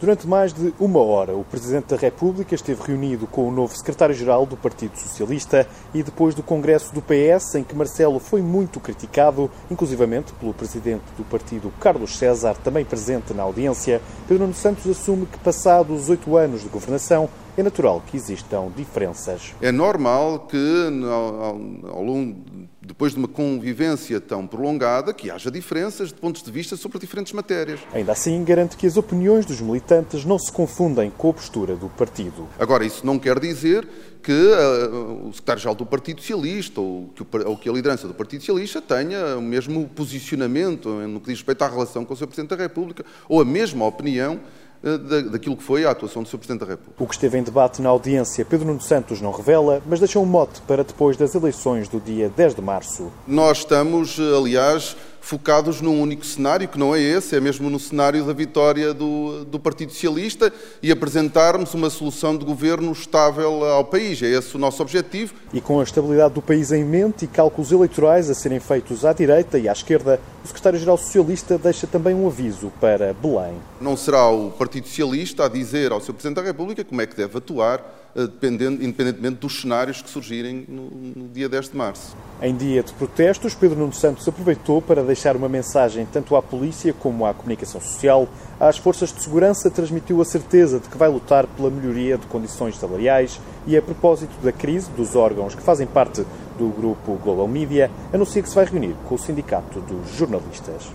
Durante mais de uma hora, o Presidente da República esteve reunido com o novo Secretário-Geral do Partido Socialista e depois do Congresso do PS, em que Marcelo foi muito criticado, inclusivamente pelo Presidente do Partido, Carlos César, também presente na audiência, Pedro Nuno Santos assume que, passados oito anos de governação, é natural que existam diferenças. É normal que, ao, longo depois de uma convivência tão prolongada, que haja diferenças de pontos de vista sobre diferentes matérias. Ainda assim, garante que as opiniões dos militantes não se confundem com a postura do partido. Agora, isso não quer dizer que uh, o secretário-geral do Partido Socialista ou que, o, ou que, a liderança do Partido Socialista tenha o mesmo posicionamento no que diz respeito à relação com o Sr. Presidente da República ou a mesma opinião daquilo que foi a atuação do Sr. Presidente da República. O que esteve em debate na audiência, Pedro Nuno Santos não revela, mas deixou um mote para depois das eleições do dia 10 de março. Nós estamos, eh, aliás, focados num único cenário, que não é esse, é mesmo no cenário da vitória do, do Partido Socialista e apresentarmos uma solução de governo estável ao país. É esse o nosso objetivo. E com a estabilidade do país em mente e cálculos eleitorais a serem feitos à direita e à esquerda, o secretário-geral socialista deixa também um aviso para Belém. Não será o Partido Socialista a dizer ao Sr. Presidente da República como é que deve atuar independentemente dos cenários que surgirem no, no, dia 10 de março. Em dia de protestos, Pedro Nuno Santos aproveitou para deixar uma mensagem tanto à polícia como à comunicação social. Às forças de segurança transmitiu a certeza de que vai lutar pela melhoria de condições salariais e, a propósito da crise dos órgãos que fazem parte do grupo Global Media, anuncia que se vai reunir com o Sindicato dos Jornalistas.